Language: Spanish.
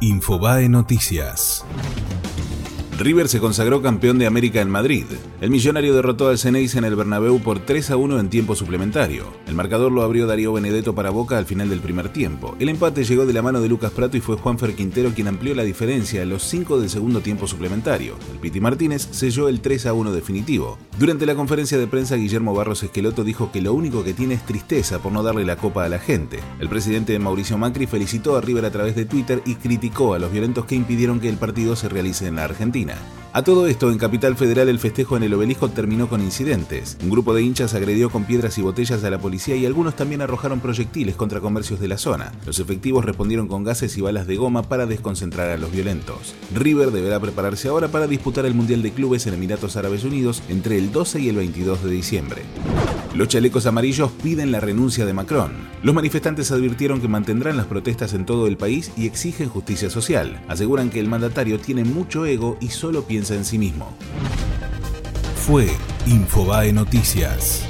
Infobae Noticias. River se consagró campeón de América en Madrid. El millonario derrotó al Ceneice en el Bernabéu por 3 a 1 en tiempo suplementario. El marcador lo abrió Darío Benedetto para Boca al final del primer tiempo. El empate llegó de la mano de Lucas Prato y fue Juanfer Quintero quien amplió la diferencia a los 5 del segundo tiempo suplementario. El Piti Martínez selló el 3 a 1 definitivo. Durante la conferencia de prensa, Guillermo Barros Esqueloto dijo que lo único que tiene es tristeza por no darle la copa a la gente. El presidente Mauricio Macri felicitó a River a través de Twitter y criticó a los violentos que impidieron que el partido se realice en la A todo esto, en Capital Federal el festejo en el obelisco terminó con incidentes. Un grupo de hinchas agredió con piedras y botellas a la policía y algunos también arrojaron proyectiles contra comercios de la zona. Los efectivos respondieron con gases y balas de goma para desconcentrar a los violentos. River deberá prepararse ahora para disputar el Mundial de Clubes en Emiratos Árabes Unidos entre el 12 y el 22 de diciembre. Los chalecos amarillos piden la renuncia de Macron. Los manifestantes advirtieron que mantendrán las protestas en todo el país y exigen justicia social. Aseguran que el mandatario tiene mucho ego y solo piensa en sí mismo. Fue Infobae Noticias.